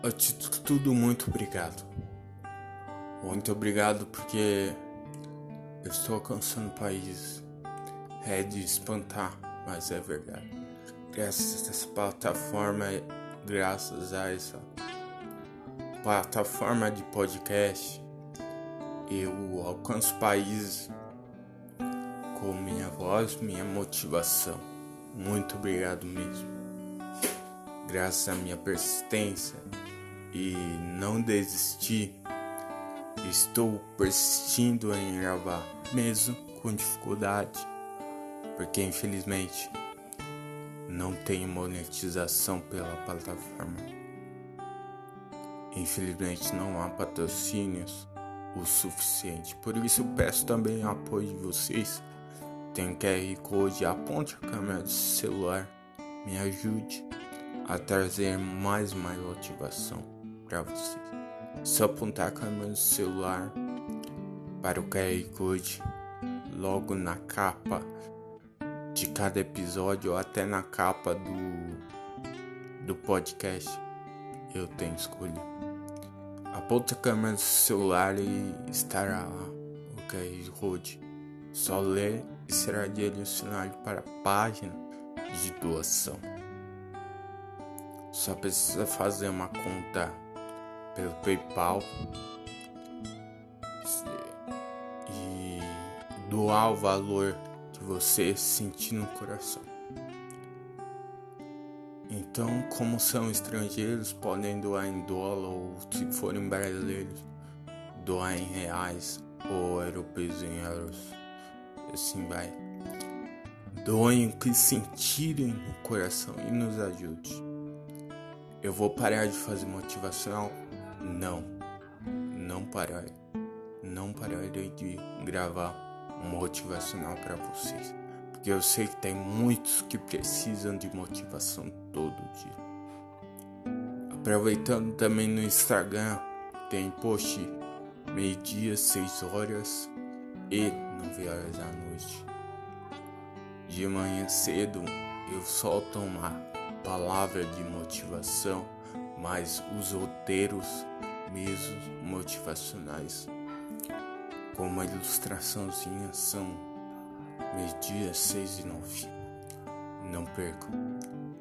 Antes de tudo, muito obrigado. Muito obrigado porque eu estou alcançando países. É de espantar, mas é verdade. Graças a essa plataforma, graças a essa plataforma de podcast, eu alcanço países com minha voz, minha motivação. Muito obrigado mesmo. Graças à minha persistência e não desistir, estou persistindo em gravar, mesmo com dificuldade, porque infelizmente não tenho monetização pela plataforma. Infelizmente não há patrocínios o suficiente. Por isso peço também apoio de vocês tem QR Code, aponte a câmera do celular, me ajude a trazer mais mais motivação para vocês. Só apontar a câmera do celular para o QR Code logo na capa de cada episódio ou até na capa do, do podcast eu tenho escolha. Aponta a câmera do celular e estará lá o QR Code. Só ler e será direcionado para a página de doação. Só precisa fazer uma conta pelo PayPal e doar o valor que você sentir no coração. Então, como são estrangeiros, podem doar em dólar ou, se forem brasileiros, doar em reais ou europeus em euros assim vai. Doem o que sentirem no coração e nos ajude. Eu vou parar de fazer motivacional? Não. Não parar. Não pararei de gravar um motivacional para vocês. Porque eu sei que tem muitos que precisam de motivação todo dia. Aproveitando também no Instagram, tem post meio-dia, 6 horas e 9 horas da noite. De manhã cedo eu solto uma palavra de motivação, mas os roteiros mesmo motivacionais, com uma ilustraçãozinha, são meio-dia, seis e nove. Não percam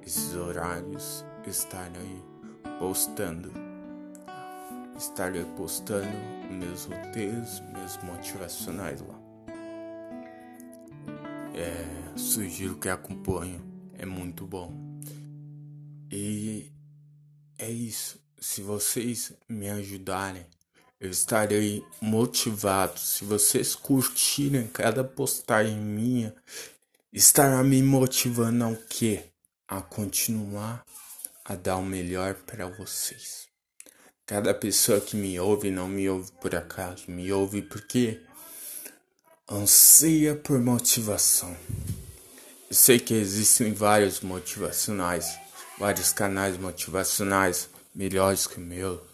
esses horários, estarei postando. Estarei postando meus roteiros, meus motivacionais lá. É, sugiro que acompanhe, é muito bom. E é isso. Se vocês me ajudarem, eu estarei motivado. Se vocês curtirem cada postagem minha, estará me motivando ao que? A continuar a dar o melhor para vocês. Cada pessoa que me ouve não me ouve por acaso, me ouve porque anseia por motivação. Eu sei que existem vários motivacionais, vários canais motivacionais melhores que o meu.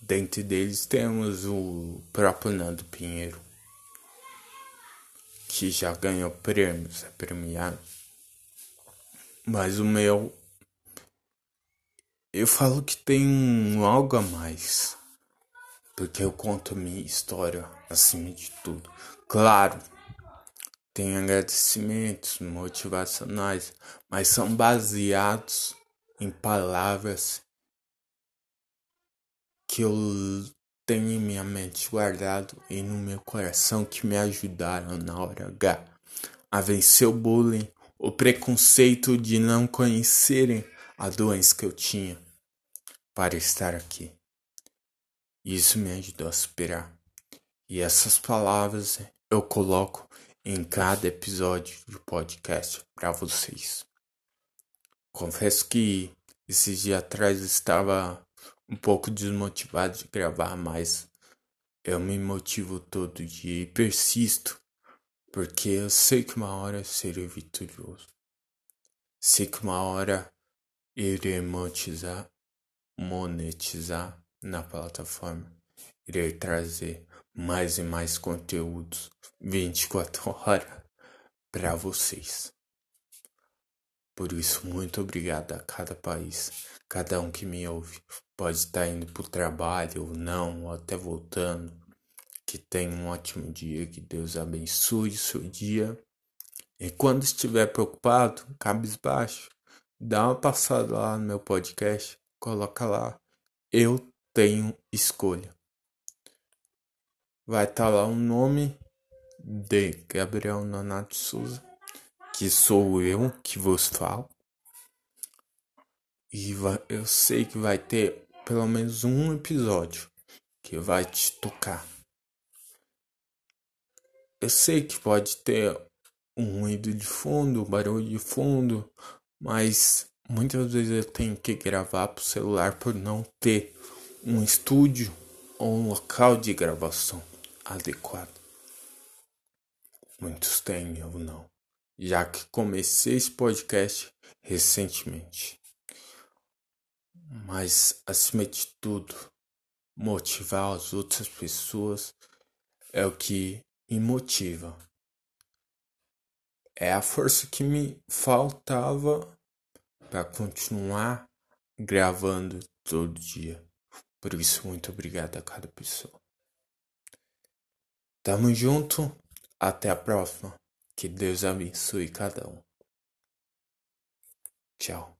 Dentre deles temos o próprio Nando Pinheiro, que já ganhou prêmios, é premiado. Mas o meu, eu falo que tem um algo a mais porque eu conto minha história acima de tudo. Claro, tem agradecimentos motivacionais, mas são baseados em palavras que eu tenho em minha mente guardado e no meu coração que me ajudaram na hora H a vencer o bullying, o preconceito de não conhecerem a doença que eu tinha para estar aqui. Isso me ajudou a superar. E essas palavras eu coloco em cada episódio do podcast para vocês. Confesso que esses dias atrás estava um pouco desmotivado de gravar, mas eu me motivo todo dia e persisto, porque eu sei que uma hora serei vitorioso. Sei que uma hora irei monetizar, monetizar na plataforma. Irei trazer mais e mais conteúdos 24 horas para vocês. Por isso, muito obrigado a cada país, cada um que me ouve. Pode estar indo para o trabalho ou não, ou até voltando. Que tenha um ótimo dia, que Deus abençoe o seu dia. E quando estiver preocupado, cabisbaixo, dá uma passada lá no meu podcast, coloca lá. Eu tenho escolha. Vai estar tá lá o nome de Gabriel Nonato Souza que sou eu que vos falo. E vai, eu sei que vai ter pelo menos um episódio que vai te tocar. Eu sei que pode ter um ruído de fundo, um barulho de fundo, mas muitas vezes eu tenho que gravar pro celular por não ter um estúdio ou um local de gravação adequado. Muitos têm, eu não já que comecei esse podcast recentemente. Mas, acima de tudo, motivar as outras pessoas é o que me motiva. É a força que me faltava para continuar gravando todo dia. Por isso, muito obrigado a cada pessoa. Tamo junto, até a próxima. Que Deus abençoe cada um. Tchau.